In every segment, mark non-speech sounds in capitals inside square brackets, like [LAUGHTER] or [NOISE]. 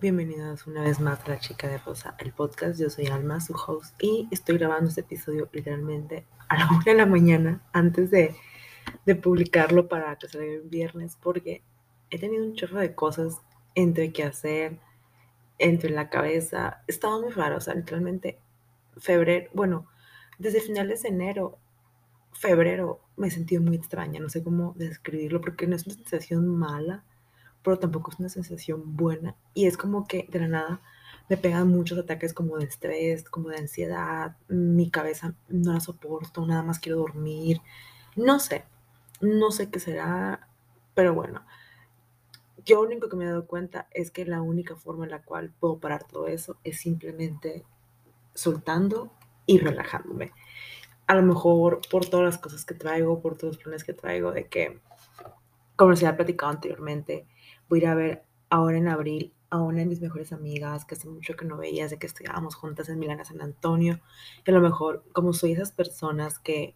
bienvenidos una vez más a La Chica de Rosa, el podcast. Yo soy Alma, su host, y estoy grabando este episodio literalmente a la [LAUGHS] una de la mañana antes de, de publicarlo para que salga el viernes, porque he tenido un chorro de cosas entre qué hacer, entre la cabeza. Estaba muy raro, o sea, literalmente febrero, bueno, desde finales de enero, febrero, me he sentido muy extraña, no sé cómo describirlo, porque no es una sensación mala pero tampoco es una sensación buena. Y es como que de la nada me pegan muchos ataques como de estrés, como de ansiedad, mi cabeza no la soporto, nada más quiero dormir. No sé, no sé qué será, pero bueno. Yo lo único que me he dado cuenta es que la única forma en la cual puedo parar todo eso es simplemente soltando y relajándome. A lo mejor por todas las cosas que traigo, por todos los planes que traigo, de que, como se ha platicado anteriormente, voy a ir a ver ahora en abril a una de mis mejores amigas que hace mucho que no veía, de que estudiábamos juntas en Milán, San Antonio. Y a lo mejor, como soy esas personas que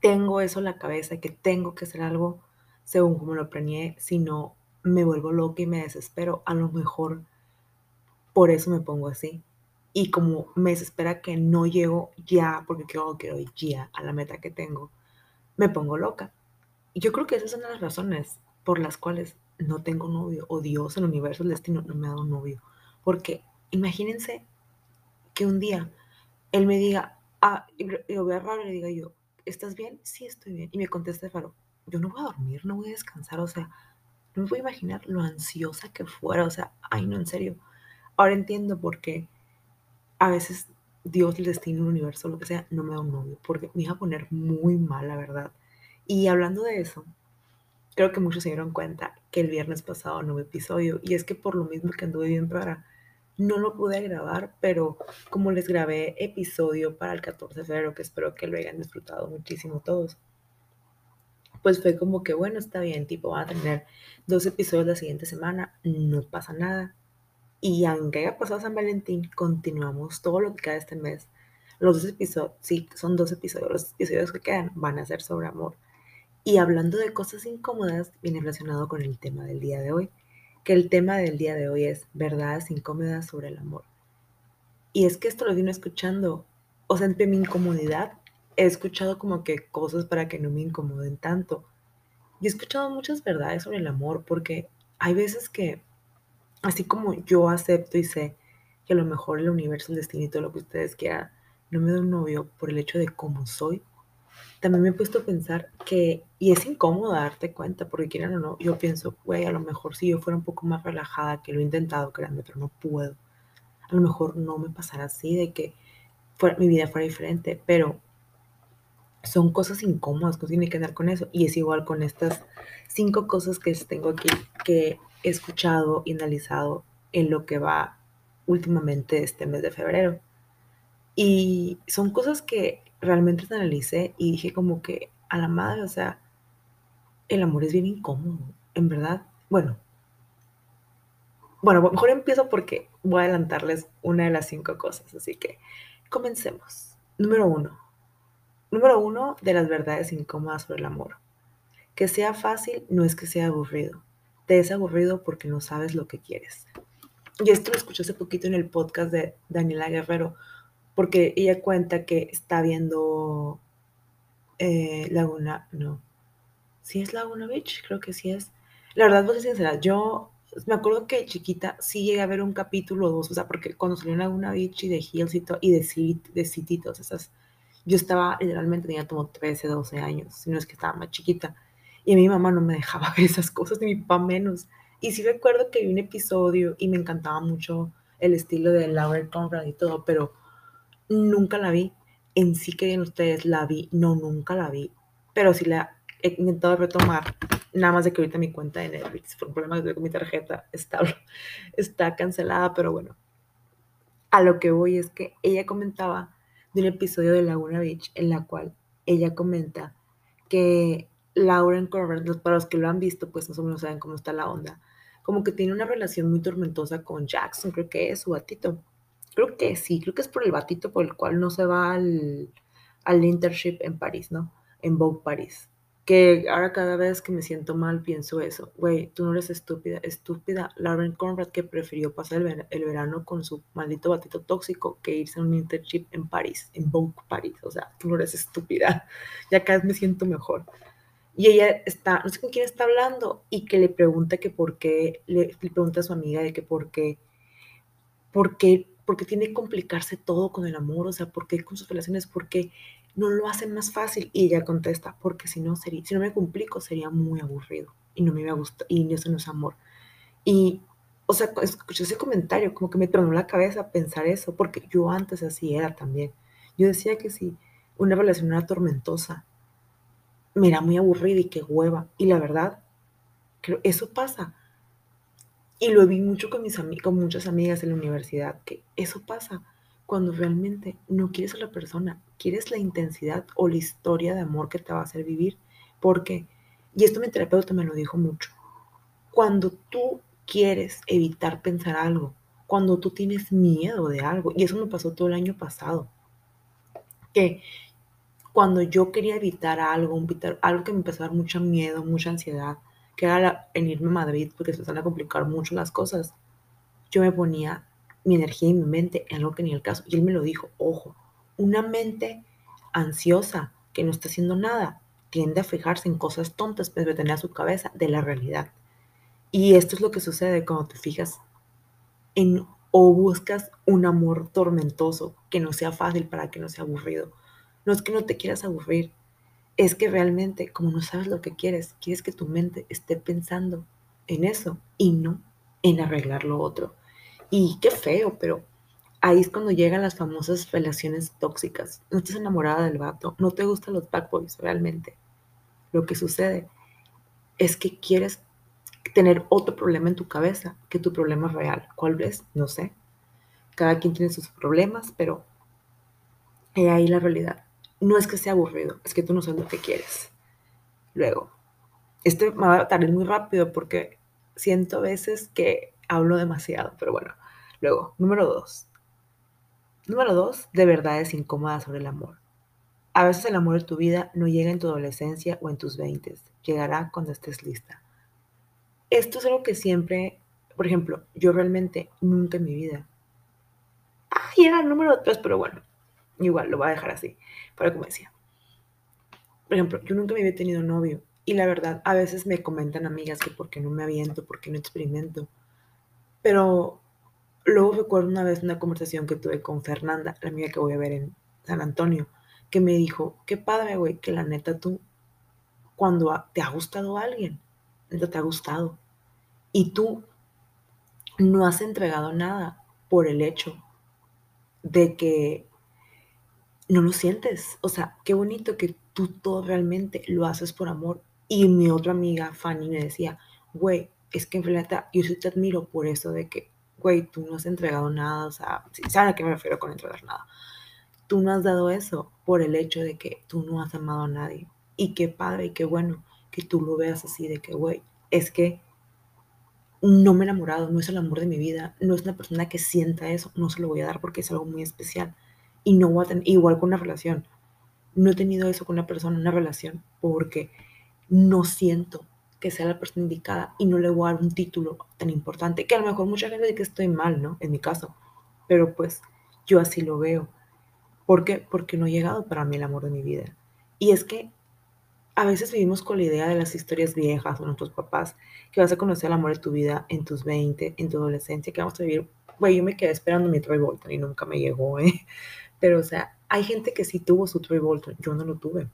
tengo eso en la cabeza y que tengo que hacer algo según como lo planeé, si no me vuelvo loca y me desespero, a lo mejor por eso me pongo así. Y como me desespera que no llego ya, porque quiero, quiero ir ya a la meta que tengo, me pongo loca. Y yo creo que esas son las razones por las cuales no tengo novio, o Dios, el universo, el destino, no me ha dado novio. Porque imagínense que un día él me diga, ah, lo vea raro y le diga yo, ¿estás bien? Sí, estoy bien. Y me conteste raro, yo no voy a dormir, no voy a descansar, o sea, no me voy a imaginar lo ansiosa que fuera, o sea, ay, no, en serio. Ahora entiendo por qué a veces Dios, el destino, el universo, lo que sea, no me da un novio, porque me iba a poner muy mal, la verdad. Y hablando de eso, Creo que muchos se dieron cuenta que el viernes pasado no hubo episodio y es que por lo mismo que anduve bien rara, no lo pude grabar, pero como les grabé episodio para el 14 de febrero, que espero que lo hayan disfrutado muchísimo todos, pues fue como que bueno, está bien, tipo, van a tener dos episodios la siguiente semana, no pasa nada. Y aunque haya pasado San Valentín, continuamos todo lo que queda este mes. Los dos episodios, sí, son dos episodios, los episodios que quedan van a ser sobre amor. Y hablando de cosas incómodas, viene relacionado con el tema del día de hoy, que el tema del día de hoy es verdades incómodas sobre el amor. Y es que esto lo vino escuchando, o sea, entre mi incomodidad, he escuchado como que cosas para que no me incomoden tanto. Y he escuchado muchas verdades sobre el amor, porque hay veces que, así como yo acepto y sé que a lo mejor el universo, el destino y todo lo que ustedes quieran, no me da un novio por el hecho de cómo soy, también me he puesto a pensar que, y es incómodo darte cuenta, porque quieran o no, yo pienso, güey, a lo mejor si yo fuera un poco más relajada, que lo he intentado, créanme, pero no puedo. A lo mejor no me pasara así, de que fuera, mi vida fuera diferente, pero son cosas incómodas que tiene que andar con eso. Y es igual con estas cinco cosas que tengo aquí, que he escuchado y analizado en lo que va últimamente este mes de febrero. Y son cosas que realmente te analicé y dije como que a la madre, o sea, el amor es bien incómodo, en verdad. Bueno, bueno, mejor empiezo porque voy a adelantarles una de las cinco cosas, así que comencemos. Número uno. Número uno de las verdades incómodas sobre el amor. Que sea fácil no es que sea aburrido. Te es aburrido porque no sabes lo que quieres. Y esto lo escuché hace poquito en el podcast de Daniela Guerrero, porque ella cuenta que está viendo eh, Laguna, no, ¿sí es Laguna Beach? Creo que sí es. La verdad, voy a ser sincera, yo me acuerdo que chiquita sí llegué a ver un capítulo o dos, o sea, porque cuando salió Laguna Beach y de Hills y, y de, City, de City, todas esas, yo estaba, literalmente tenía como 13, 12 años, si no es que estaba más chiquita, y mi mamá no me dejaba [LAUGHS] ver esas cosas, ni mi papá menos. Y sí recuerdo que vi un episodio y me encantaba mucho el estilo de Laura Conrad y todo, pero nunca la vi. En sí que ustedes, la vi, no, nunca la vi, pero sí la he intentado retomar, nada más de que ahorita mi cuenta de Netflix, por problemas con mi tarjeta, está, [LAUGHS] está cancelada, pero bueno, a lo que voy es que ella comentaba de un episodio de Laguna Beach en la cual ella comenta que Lauren Corbett, para los que lo han visto, pues más o menos saben cómo está la onda, como que tiene una relación muy tormentosa con Jackson, creo que es su gatito. Creo que sí, creo que es por el batito por el cual no se va al, al internship en París, ¿no? En Vogue París. que ahora cada vez que me siento mal pienso eso, güey, tú no eres estúpida, estúpida Lauren Conrad que prefirió pasar el, verano con su maldito batito tóxico que irse a un internship en París, en Vogue París, o sea, tú no eres estúpida, ya cada vez me siento mejor. Y ella está, no sé con quién está hablando, y que le pregunta que por qué, le, le pregunta a su amiga de que por qué, por qué, por qué tiene que complicarse todo con el amor, o sea, por qué con sus relaciones, por qué no lo hacen más fácil. Y ella contesta, porque si no, sería, si no me complico, sería muy aburrido y no me iba a gustar, y eso no es amor. Y, o sea, escuché ese comentario, como que me tronó la cabeza pensar eso, porque yo antes así era también. Yo decía que si una relación era tormentosa, me era muy aburrida y qué hueva. Y la verdad, creo, eso pasa. Y lo vi mucho con, mis con muchas amigas en la universidad, que eso pasa cuando realmente no quieres a la persona, quieres la intensidad o la historia de amor que te va a hacer vivir. Porque, y esto mi terapeuta me lo dijo mucho, cuando tú quieres evitar pensar algo, cuando tú tienes miedo de algo, y eso me pasó todo el año pasado, que cuando yo quería evitar algo, algo que me empezó a dar mucho miedo, mucha ansiedad, era en irme a Madrid porque se empezaron a complicar mucho las cosas, yo me ponía mi energía y mi mente en algo que ni el caso. Y él me lo dijo, ojo, una mente ansiosa que no está haciendo nada tiende a fijarse en cosas tontas, pero tener a su cabeza de la realidad. Y esto es lo que sucede cuando te fijas en o buscas un amor tormentoso que no sea fácil para que no sea aburrido. No es que no te quieras aburrir, es que realmente como no sabes lo que quieres, quieres que tu mente esté pensando en eso y no en arreglar lo otro. Y qué feo, pero ahí es cuando llegan las famosas relaciones tóxicas. No estás enamorada del vato, no te gustan los bad boys realmente. Lo que sucede es que quieres tener otro problema en tu cabeza que tu problema real. ¿Cuál es? No sé. Cada quien tiene sus problemas, pero ahí la realidad. No es que sea aburrido, es que tú no sabes lo que quieres. Luego, este me va a tardar muy rápido porque siento veces que hablo demasiado, pero bueno. Luego, número dos. Número dos, de verdades incómodas sobre el amor. A veces el amor de tu vida no llega en tu adolescencia o en tus veintes, llegará cuando estés lista. Esto es algo que siempre, por ejemplo, yo realmente nunca en mi vida. Ay, era el número tres, pero bueno, igual lo voy a dejar así, para como decía. Por ejemplo, yo nunca me había tenido novio y la verdad, a veces me comentan amigas que por qué no me aviento, por qué no experimento. Pero luego recuerdo una vez una conversación que tuve con Fernanda, la amiga que voy a ver en San Antonio, que me dijo, qué padre, güey, que la neta tú, cuando te ha gustado alguien, neta te ha gustado, y tú no has entregado nada por el hecho de que no lo sientes. O sea, qué bonito que tú todo realmente lo haces por amor. Y mi otra amiga, Fanny, me decía, güey, es que en realidad yo sí te admiro por eso de que, güey, tú no has entregado nada, o sea, ¿saben a qué me refiero con entregar nada? Tú no has dado eso por el hecho de que tú no has amado a nadie. Y qué padre y qué bueno que tú lo veas así de que, güey, es que no me he enamorado, no es el amor de mi vida, no es una persona que sienta eso, no se lo voy a dar porque es algo muy especial. Y no voy a tener, igual con una relación, no he tenido eso con una persona, una relación, porque no siento que sea la persona indicada y no le voy a dar un título tan importante, que a lo mejor mucha gente dice que estoy mal, ¿no? En mi caso, pero pues yo así lo veo. ¿Por qué? Porque no ha llegado para mí el amor de mi vida. Y es que a veces vivimos con la idea de las historias viejas o nuestros papás, que vas a conocer el amor de tu vida en tus 20, en tu adolescencia, que vamos a vivir. Güey, yo me quedé esperando mi Troy Bolton y nunca me llegó, ¿eh? Pero, o sea, hay gente que sí tuvo su Troy yo no lo tuve.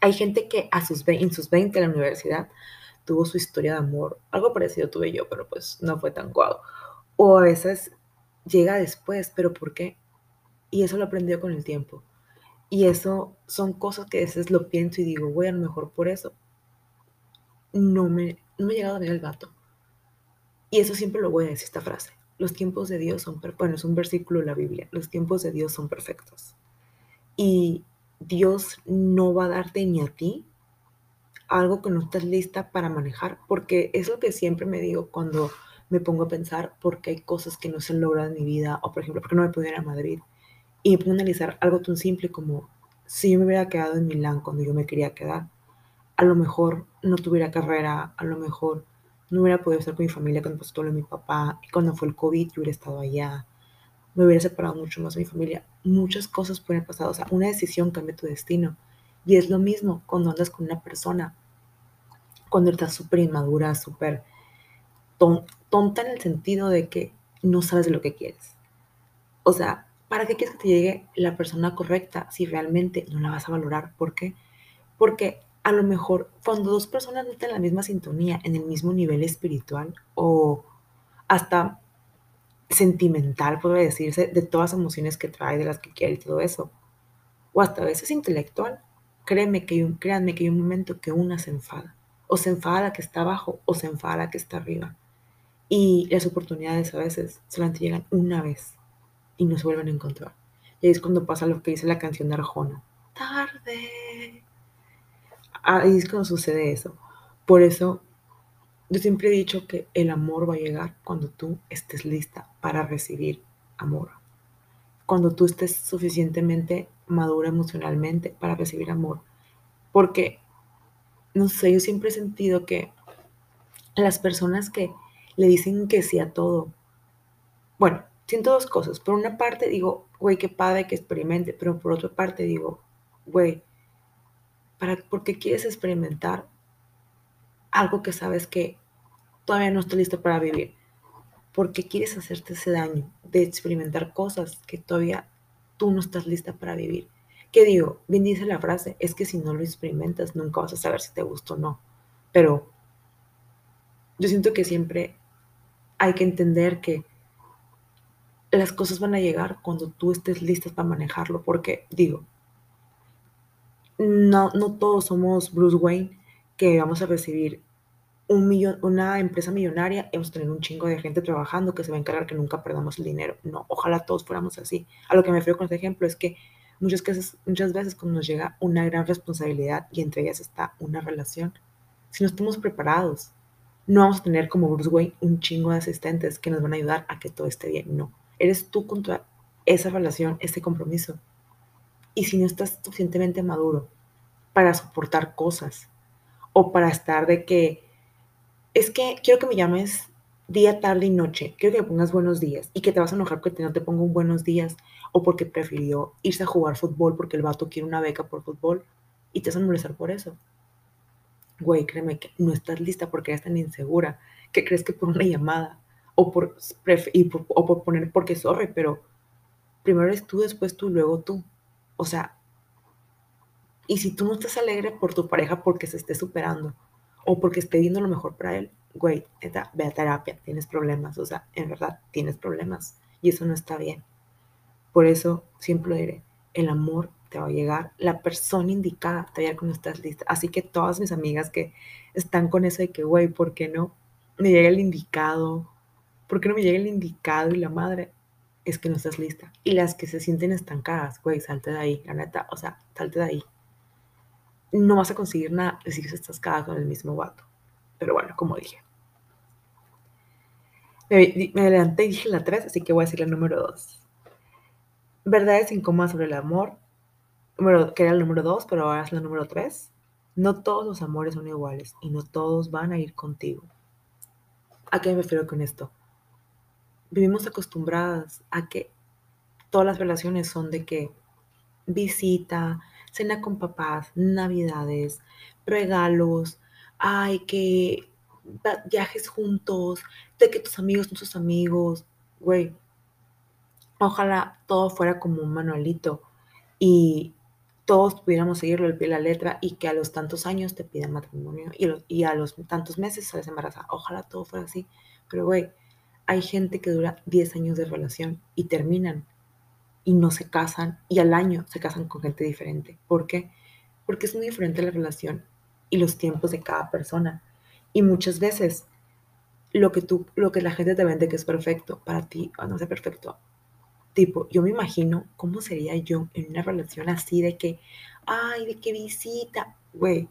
Hay gente que a sus, en sus 20 en la universidad tuvo su historia de amor. Algo parecido tuve yo, pero pues no fue tan guau. O a veces llega después, pero ¿por qué? Y eso lo aprendió con el tiempo. Y eso son cosas que a veces lo pienso y digo, güey, a lo mejor por eso no me, no me he llegado a ver el gato. Y eso siempre lo voy a decir, esta frase. Los tiempos de Dios son, bueno, es un versículo de la Biblia, los tiempos de Dios son perfectos. Y Dios no va a darte ni a ti algo que no estás lista para manejar, porque es lo que siempre me digo cuando me pongo a pensar por qué hay cosas que no se han logrado en mi vida, o por ejemplo, por qué no me pude ir a Madrid. Y me a analizar algo tan simple como si yo me hubiera quedado en Milán cuando yo me quería quedar, a lo mejor no tuviera carrera, a lo mejor no hubiera podido estar con mi familia cuando pasó todo lo de mi papá, y cuando fue el COVID yo hubiera estado allá, me hubiera separado mucho más de mi familia. Muchas cosas pueden pasar, o sea, una decisión cambia tu destino. Y es lo mismo cuando andas con una persona, cuando estás súper inmadura, súper tonta en el sentido de que no sabes lo que quieres. O sea, ¿para qué quieres que te llegue la persona correcta si realmente no la vas a valorar? ¿Por qué? Porque a lo mejor cuando dos personas no están en la misma sintonía, en el mismo nivel espiritual o hasta sentimental, puede decirse, de todas las emociones que trae, de las que quiere y todo eso, o hasta a veces intelectual, créeme que un, créanme que hay un momento que una se enfada, o se enfada la que está abajo, o se enfada la que está arriba. Y las oportunidades a veces solamente llegan una vez y no se vuelven a encontrar. Y ahí es cuando pasa lo que dice la canción de Arjona. Tarde. Ahí es cuando sucede eso. Por eso yo siempre he dicho que el amor va a llegar cuando tú estés lista para recibir amor. Cuando tú estés suficientemente madura emocionalmente para recibir amor. Porque, no sé, yo siempre he sentido que las personas que le dicen que sí a todo, bueno, siento dos cosas. Por una parte digo, güey, qué padre que experimente, pero por otra parte digo, güey, ¿para, ¿por qué quieres experimentar algo que sabes que todavía no estás listo para vivir. Porque quieres hacerte ese daño de experimentar cosas que todavía tú no estás lista para vivir. ¿Qué digo? Bien dice la frase, es que si no lo experimentas nunca vas a saber si te gusta o no. Pero yo siento que siempre hay que entender que las cosas van a llegar cuando tú estés lista para manejarlo, porque digo, no, no todos somos Bruce Wayne que vamos a recibir un millón, una empresa millonaria, hemos a tener un chingo de gente trabajando que se va a encargar que nunca perdamos el dinero. No, ojalá todos fuéramos así. A lo que me refiero con este ejemplo es que muchas veces, muchas veces cuando nos llega una gran responsabilidad y entre ellas está una relación, si no estamos preparados, no vamos a tener como Bruce Wayne un chingo de asistentes que nos van a ayudar a que todo esté bien. No, eres tú contra esa relación, ese compromiso. Y si no estás suficientemente maduro para soportar cosas o para estar de que es que quiero que me llames día, tarde y noche. Quiero que me pongas buenos días y que te vas a enojar porque no te pongo un buenos días o porque prefirió irse a jugar fútbol porque el vato quiere una beca por fútbol y te vas a molestar por eso. Güey, créeme que no estás lista porque eres tan insegura que crees que por una llamada o por, o por poner porque sorry, pero primero eres tú, después tú, luego tú. O sea, y si tú no estás alegre por tu pareja porque se esté superando, o porque esté viendo lo mejor para él, güey, ve a terapia, tienes problemas, o sea, en verdad tienes problemas y eso no está bien. Por eso siempre diré, el amor te va a llegar, la persona indicada te va a llegar cuando estás lista. Así que todas mis amigas que están con eso de que, güey, ¿por qué no me llega el indicado? ¿Por qué no me llega el indicado y la madre? Es que no estás lista. Y las que se sienten estancadas, güey, salte de ahí, la neta, o sea, salte de ahí no vas a conseguir nada si estás cada con el mismo vato. Pero bueno, como dije. Me, adelanté y dije la 3, así que voy a decir la número 2. Verdades incómodas sobre el amor. Número, que era el número 2, pero ahora es la número 3. No todos los amores son iguales y no todos van a ir contigo. ¿A qué me refiero con esto? Vivimos acostumbradas a que todas las relaciones son de que visita, cena con papás, navidades, regalos, hay que viajes juntos, de que tus amigos son tus amigos, güey. Ojalá todo fuera como un manualito y todos pudiéramos seguirlo el pie de la letra y que a los tantos años te pidan matrimonio y, y a los tantos meses sales embarazada. Ojalá todo fuera así. Pero, güey, hay gente que dura 10 años de relación y terminan y no se casan y al año se casan con gente diferente. ¿Por qué? Porque es muy diferente la relación y los tiempos de cada persona. Y muchas veces lo que tú, lo que la gente te vende que es perfecto, para ti no es perfecto. Tipo, yo me imagino cómo sería yo en una relación así de que, ay, de que visita, güey,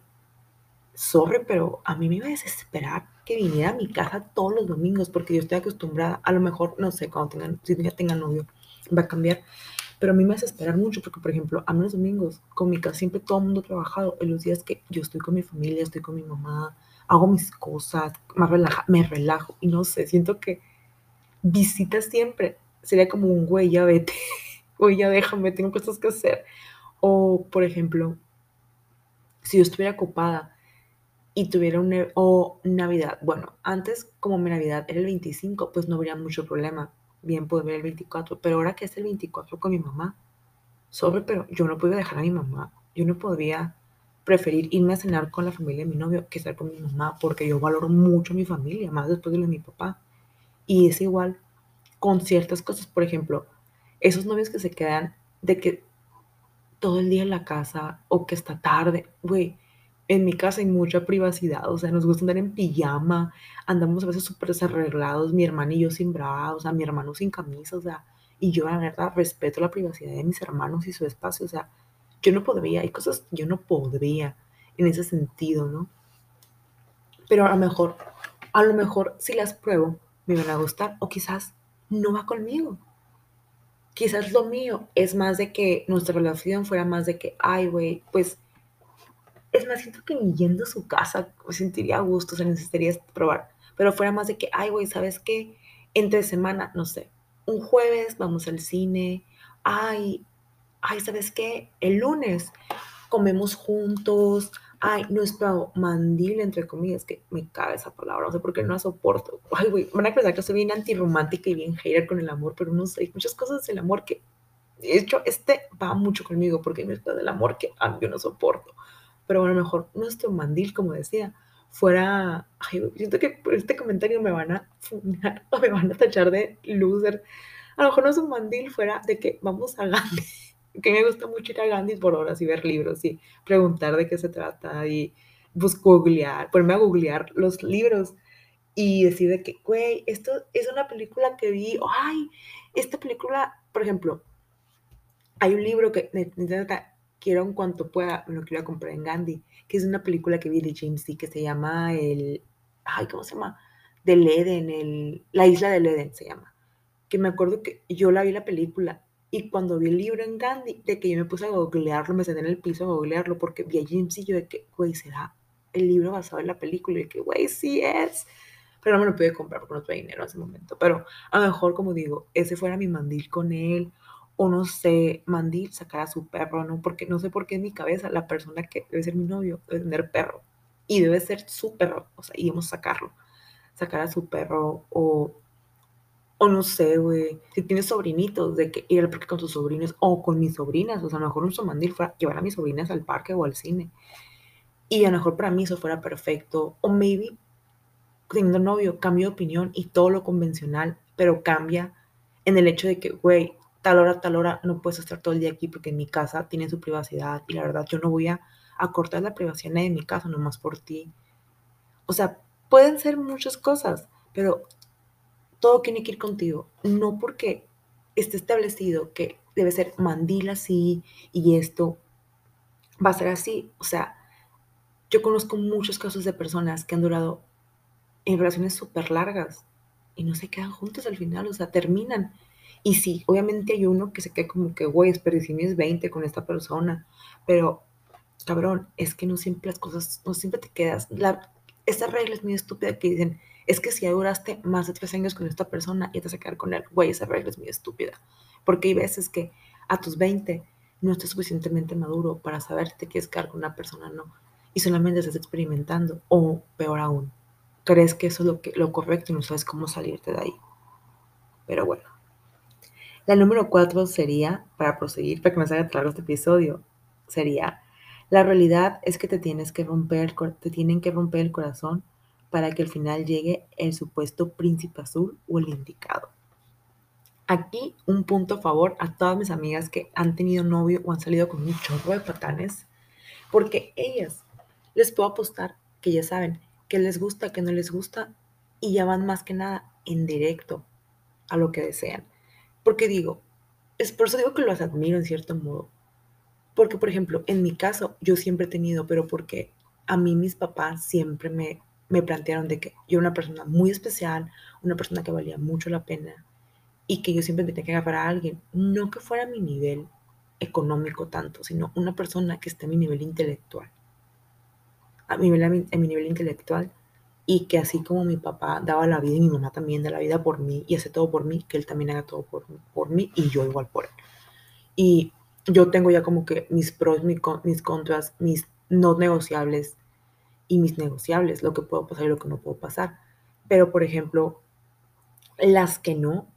sorry, pero a mí me iba a desesperar que viniera a mi casa todos los domingos porque yo estoy acostumbrada, a lo mejor, no sé, cuando tengan, si ya tengan novio, va a cambiar. Pero a mí me hace esperar mucho porque, por ejemplo, a mí los domingos, con mi casa siempre todo el mundo ha trabajado. En los días que yo estoy con mi familia, estoy con mi mamá, hago mis cosas, me, relaja, me relajo. Y no sé, siento que visita siempre sería como un güey, ya vete, [LAUGHS] güey, ya déjame, tengo cosas que hacer. O, por ejemplo, si yo estuviera ocupada y tuviera un, o Navidad, bueno, antes como mi Navidad era el 25, pues no habría mucho problema, bien puedo ver el 24, pero ahora que es el 24 con mi mamá, sobre, pero yo no puedo dejar a mi mamá, yo no podría preferir irme a cenar con la familia de mi novio que estar con mi mamá, porque yo valoro mucho a mi familia, más después de lo de mi papá. Y es igual con ciertas cosas, por ejemplo, esos novios que se quedan de que todo el día en la casa o que está tarde, güey, en mi casa hay mucha privacidad, o sea, nos gusta andar en pijama, andamos a veces súper desarreglados, mi hermano y yo sin bra, o sea, mi hermano sin camisa, o sea, y yo la verdad respeto la privacidad de mis hermanos y su espacio, o sea, yo no podría, hay cosas yo no podría en ese sentido, ¿no? Pero a lo mejor, a lo mejor si las pruebo, me van a gustar, o quizás no va conmigo. Quizás lo mío es más de que nuestra relación fuera más de que, ay, güey, pues es más, siento que ni yendo a su casa me sentiría gusto, se necesitaría probar, pero fuera más de que, ay, güey, ¿sabes qué? Entre semana, no sé, un jueves vamos al cine, ay, ay, ¿sabes qué? El lunes comemos juntos, ay, nuestro mandil, entre comillas, que me cabe esa palabra, no sé por qué no la soporto. Ay, güey, van a pensar que soy bien antirromántica y bien hater con el amor, pero no sé, hay muchas cosas del amor que, de hecho, este va mucho conmigo porque hay del amor que a mí yo no soporto. Pero bueno, mejor nuestro mandil, como decía, fuera, ay, siento que por este comentario me van a funar [LAUGHS] o me van a tachar de loser. A lo mejor no es un mandil, fuera de que vamos a Gandhi [LAUGHS] que me gusta mucho ir a Gandhi por horas y ver libros y preguntar de qué se trata y pues googlear, ponerme a googlear los libros y decir de que, güey, esto es una película que vi, ay, esta película, por ejemplo, hay un libro que quiero en cuanto pueda, me lo quiero comprar en Gandhi, que es una película que vi de James D. que se llama el, ay, ¿cómo se llama? Del Eden, el, la isla del Eden se llama. Que me acuerdo que yo la vi la película y cuando vi el libro en Gandhi, de que yo me puse a googlearlo, me senté en el piso a googlearlo, porque vi a James y yo de que, güey, será el libro basado en la película, y de que, güey, sí es. Pero no me lo pude comprar porque no tuve dinero en ese momento. Pero a lo mejor, como digo, ese fuera mi mandil con él, o no sé, mandil, sacar a su perro, ¿no? Porque no sé por qué en mi cabeza la persona que debe ser mi novio debe tener perro. Y debe ser su perro, o sea, íbamos a sacarlo. Sacar a su perro o o no sé, güey, si tienes sobrinitos, de que ir al parque con tus sobrinos o con mis sobrinas. O sea, a lo mejor un somandil fuera llevar a mis sobrinas al parque o al cine. Y a lo mejor para mí eso fuera perfecto. O maybe, teniendo novio, cambio de opinión y todo lo convencional, pero cambia en el hecho de que, güey, tal hora, tal hora no puedes estar todo el día aquí porque en mi casa tiene su privacidad y la verdad yo no voy a, a cortar la privacidad de mi casa nomás por ti. O sea, pueden ser muchas cosas, pero todo tiene que ir contigo, no porque esté establecido que debe ser mandil así y esto va a ser así. O sea, yo conozco muchos casos de personas que han durado en relaciones súper largas y no se quedan juntos al final, o sea, terminan. Y sí, obviamente hay uno que se queda como que, güey, desperdicié mis 20 con esta persona, pero, cabrón, es que no siempre las cosas, no siempre te quedas. La, esa regla es muy estúpida que dicen, es que si ya duraste más de tres años con esta persona y te vas a quedar con él, güey, esa regla es muy estúpida. Porque hay veces que a tus 20 no estás suficientemente maduro para saber si te quieres quedar con una persona o no. Y solamente estás experimentando. O peor aún, crees que eso es lo, que, lo correcto y no sabes cómo salirte de ahí. Pero bueno. La número cuatro sería, para proseguir, para que me salga claro este episodio, sería, la realidad es que te tienes que romper, te tienen que romper el corazón para que al final llegue el supuesto príncipe azul o el indicado. Aquí un punto a favor a todas mis amigas que han tenido novio o han salido con un chorro de patanes, porque ellas les puedo apostar que ya saben que les gusta, que no les gusta, y ya van más que nada en directo a lo que desean. Porque digo, es por eso digo que los admiro en cierto modo. Porque, por ejemplo, en mi caso, yo siempre he tenido, pero porque a mí mis papás siempre me me plantearon de que yo era una persona muy especial, una persona que valía mucho la pena y que yo siempre tenía que agarrar a alguien, no que fuera mi nivel económico tanto, sino una persona que esté a mi nivel intelectual. A mi, a mi, nivel intelectual y que así como mi papá daba la vida y mi mamá también da la vida por mí y hace todo por mí, que él también haga todo por, por mí y yo igual por él. Y yo tengo ya como que mis pros, mis, mis contras, mis no negociables y mis negociables, lo que puedo pasar y lo que no puedo pasar. Pero, por ejemplo, las que no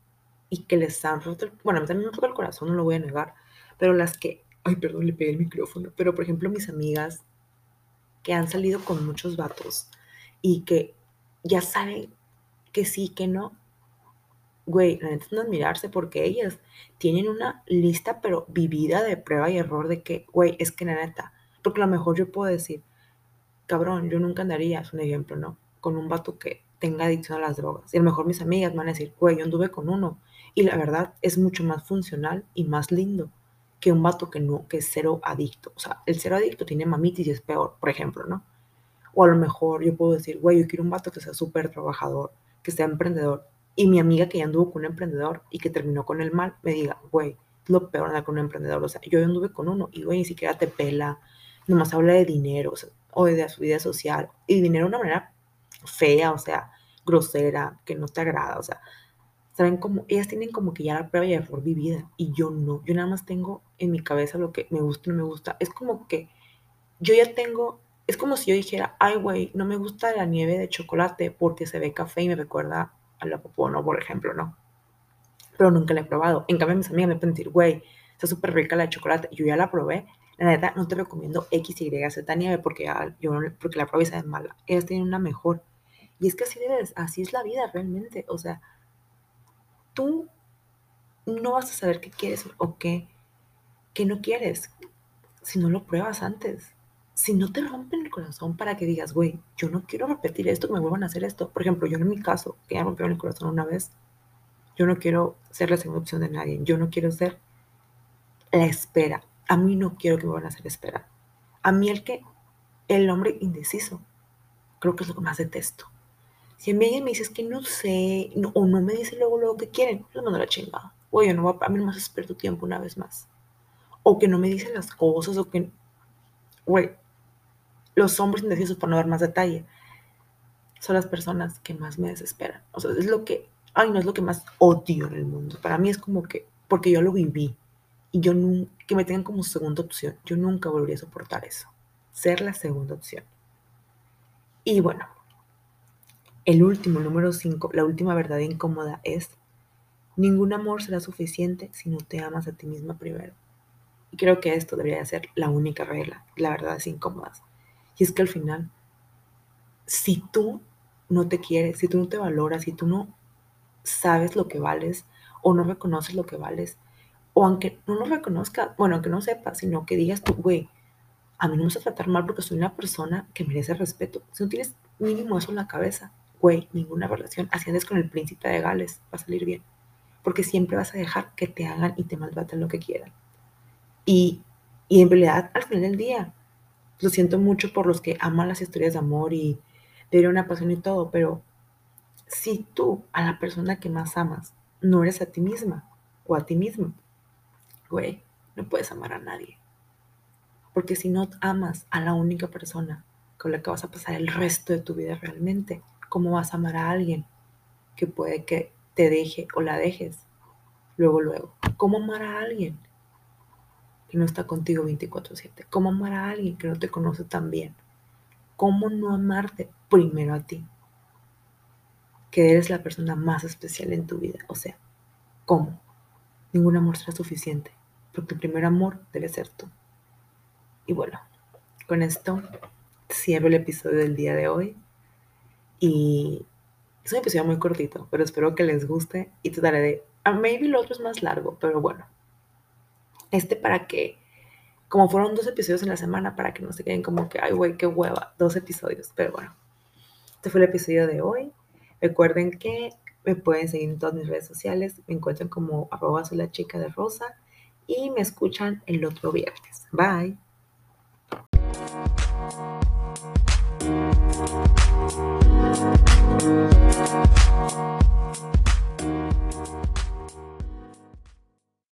y que les han roto, el, bueno, a mí también me roto el corazón, no lo voy a negar, pero las que, ay, perdón, le pegué el micrófono, pero por ejemplo, mis amigas que han salido con muchos vatos y que ya saben que sí, que no, güey, la neta es no admirarse porque ellas tienen una lista, pero vivida de prueba y error de que, güey, es que la neta, porque a lo mejor yo puedo decir, cabrón, yo nunca andaría, es un ejemplo, ¿no? Con un vato que tenga adicción a las drogas. Y a lo mejor mis amigas van a decir, güey, yo anduve con uno. Y la verdad es mucho más funcional y más lindo que un vato que no, que es cero adicto. O sea, el cero adicto tiene mamitis y es peor, por ejemplo, ¿no? O a lo mejor yo puedo decir, güey, yo quiero un vato que sea súper trabajador, que sea emprendedor. Y mi amiga que ya anduvo con un emprendedor y que terminó con el mal, me diga, güey, lo peor andar con un emprendedor. O sea, yo anduve con uno y, güey, ni siquiera te pela, nomás habla de dinero, o sea, o de su vida social, y dinero de una manera fea, o sea, grosera, que no te agrada, o sea, saben cómo, ellas tienen como que ya la prueba y error vivida, y yo no, yo nada más tengo en mi cabeza lo que me gusta y no me gusta, es como que yo ya tengo, es como si yo dijera, ay, güey, no me gusta la nieve de chocolate porque se ve café y me recuerda a la no por ejemplo, ¿no? Pero nunca la he probado. En cambio, mis amigas me pueden decir, güey, está súper rica la de chocolate. Yo ya la probé la neta, no te recomiendo X, Y, Z nieve porque, yo, porque la prueba es mala. Ellas tienen una mejor. Y es que así, debes, así es la vida realmente. O sea, tú no vas a saber qué quieres o qué, qué no quieres si no lo pruebas antes. Si no te rompen el corazón para que digas, güey, yo no quiero repetir esto, que me vuelvan a hacer esto. Por ejemplo, yo en mi caso, que ya rompieron el corazón una vez, yo no quiero ser la segunda opción de nadie. Yo no quiero ser la espera a mí no quiero que me van a hacer esperar. A mí el que, el hombre indeciso, creo que es lo que más detesto. Si a mí alguien me dice es que no sé, o no me dice luego lo que quieren, yo mando la chingada. Oye, no va, a mí no me haces perder tu tiempo una vez más. O que no me dicen las cosas, o que, güey, los hombres indecisos, por no dar más detalle, son las personas que más me desesperan. O sea, es lo que, ay, no es lo que más odio en el mundo. Para mí es como que, porque yo lo viví y yo nunca, que me tengan como segunda opción. Yo nunca volvería a soportar eso. Ser la segunda opción. Y bueno, el último, número 5, la última verdad incómoda es, ningún amor será suficiente si no te amas a ti misma primero. Y creo que esto debería ser la única regla, la verdad es incómoda. Y es que al final, si tú no te quieres, si tú no te valoras, si tú no sabes lo que vales o no reconoces lo que vales, o aunque no lo reconozca, bueno, aunque no sepa, sino que digas tú, güey, a mí no me vas a tratar mal porque soy una persona que merece respeto. Si no tienes mínimo eso en la cabeza, güey, ninguna relación, así andes con el príncipe de Gales, va a salir bien. Porque siempre vas a dejar que te hagan y te maltraten lo que quieran. Y, y en realidad, al final del día, lo siento mucho por los que aman las historias de amor y de una pasión y todo, pero si tú a la persona que más amas no eres a ti misma o a ti mismo, güey, no puedes amar a nadie. Porque si no amas a la única persona con la que vas a pasar el resto de tu vida realmente, ¿cómo vas a amar a alguien que puede que te deje o la dejes? Luego, luego. ¿Cómo amar a alguien no está contigo 24/7? ¿Cómo amar a alguien que no te conoce tan bien? ¿Cómo no amarte primero a ti? Que eres la persona más especial en tu vida. O sea, ¿cómo? Ningún amor será suficiente porque el primer amor debe ser tú. Y bueno, con esto cierro el episodio del día de hoy. Y es un episodio muy cortito, pero espero que les guste y trataré de... Uh, maybe el otro es más largo, pero bueno. Este para que, como fueron dos episodios en la semana, para que no se queden como que, ay, güey, qué hueva, dos episodios. Pero bueno, este fue el episodio de hoy. Recuerden que me pueden seguir en todas mis redes sociales. Me encuentran como arroba soy la chica de rosa y me escuchan el otro viernes. Bye.